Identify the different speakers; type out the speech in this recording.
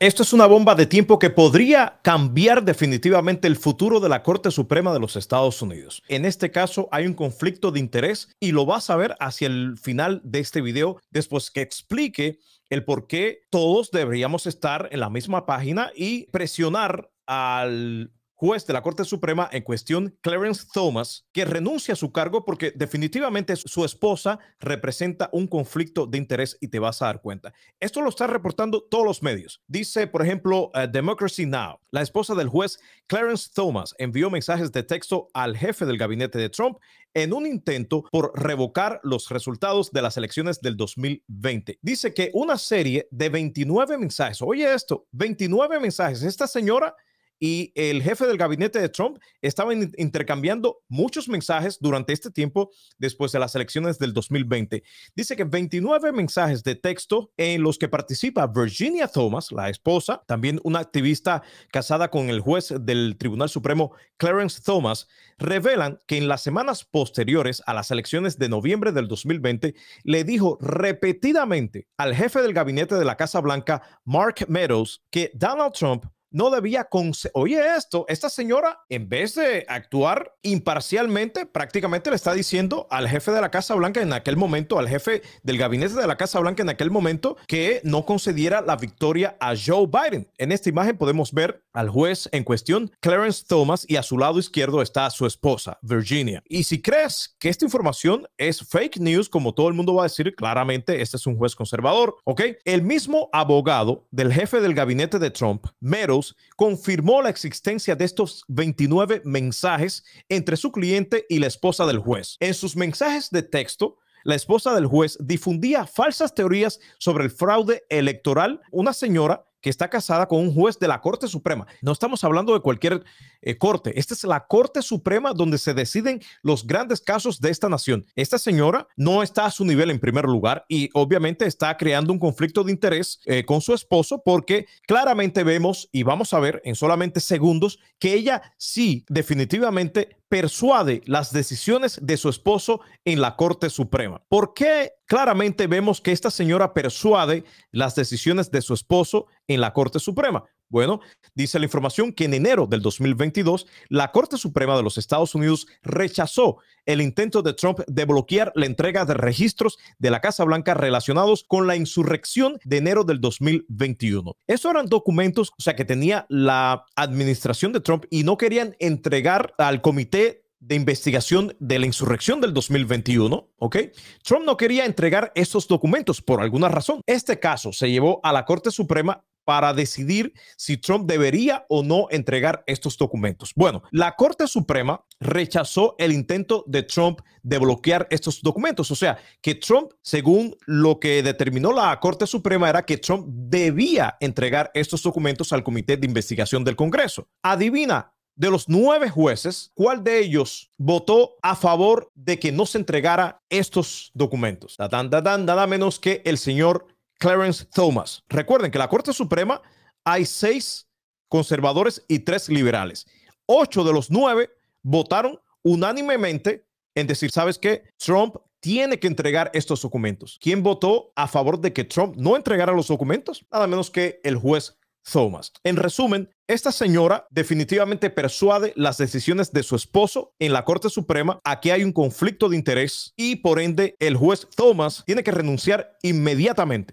Speaker 1: Esto es una bomba de tiempo que podría cambiar definitivamente el futuro de la Corte Suprema de los Estados Unidos. En este caso hay un conflicto de interés y lo vas a ver hacia el final de este video después que explique el por qué todos deberíamos estar en la misma página y presionar al juez de la Corte Suprema en cuestión, Clarence Thomas, que renuncia a su cargo porque definitivamente su esposa representa un conflicto de interés y te vas a dar cuenta. Esto lo están reportando todos los medios. Dice, por ejemplo, uh, Democracy Now! La esposa del juez Clarence Thomas envió mensajes de texto al jefe del gabinete de Trump en un intento por revocar los resultados de las elecciones del 2020. Dice que una serie de 29 mensajes, oye esto, 29 mensajes, esta señora y el jefe del gabinete de Trump estaba intercambiando muchos mensajes durante este tiempo después de las elecciones del 2020. Dice que 29 mensajes de texto en los que participa Virginia Thomas, la esposa, también una activista casada con el juez del Tribunal Supremo Clarence Thomas, revelan que en las semanas posteriores a las elecciones de noviembre del 2020 le dijo repetidamente al jefe del gabinete de la Casa Blanca, Mark Meadows, que Donald Trump no debía Oye, esto, esta señora, en vez de actuar imparcialmente, prácticamente le está diciendo al jefe de la Casa Blanca en aquel momento, al jefe del gabinete de la Casa Blanca en aquel momento, que no concediera la victoria a Joe Biden. En esta imagen podemos ver al juez en cuestión, Clarence Thomas, y a su lado izquierdo está su esposa, Virginia. Y si crees que esta información es fake news, como todo el mundo va a decir, claramente este es un juez conservador, ¿ok? El mismo abogado del jefe del gabinete de Trump, Meadows, confirmó la existencia de estos 29 mensajes entre su cliente y la esposa del juez. En sus mensajes de texto, la esposa del juez difundía falsas teorías sobre el fraude electoral. Una señora que está casada con un juez de la Corte Suprema. No estamos hablando de cualquier eh, corte. Esta es la Corte Suprema donde se deciden los grandes casos de esta nación. Esta señora no está a su nivel en primer lugar y obviamente está creando un conflicto de interés eh, con su esposo porque claramente vemos y vamos a ver en solamente segundos que ella sí definitivamente persuade las decisiones de su esposo en la Corte Suprema. ¿Por qué claramente vemos que esta señora persuade las decisiones de su esposo en la Corte Suprema? Bueno, dice la información que en enero del 2022, la Corte Suprema de los Estados Unidos rechazó el intento de Trump de bloquear la entrega de registros de la Casa Blanca relacionados con la insurrección de enero del 2021. Esos eran documentos, o sea, que tenía la administración de Trump y no querían entregar al comité de investigación de la insurrección del 2021, ¿ok? Trump no quería entregar esos documentos por alguna razón. Este caso se llevó a la Corte Suprema para decidir si Trump debería o no entregar estos documentos. Bueno, la Corte Suprema rechazó el intento de Trump de bloquear estos documentos. O sea, que Trump, según lo que determinó la Corte Suprema, era que Trump debía entregar estos documentos al Comité de Investigación del Congreso. Adivina, de los nueve jueces, ¿cuál de ellos votó a favor de que no se entregara estos documentos? nada menos que el señor Clarence Thomas. Recuerden que la Corte Suprema hay seis conservadores y tres liberales. Ocho de los nueve votaron unánimemente en decir, ¿sabes qué? Trump tiene que entregar estos documentos. ¿Quién votó a favor de que Trump no entregara los documentos? Nada menos que el juez Thomas. En resumen, esta señora definitivamente persuade las decisiones de su esposo en la Corte Suprema. Aquí hay un conflicto de interés y por ende el juez Thomas tiene que renunciar inmediatamente.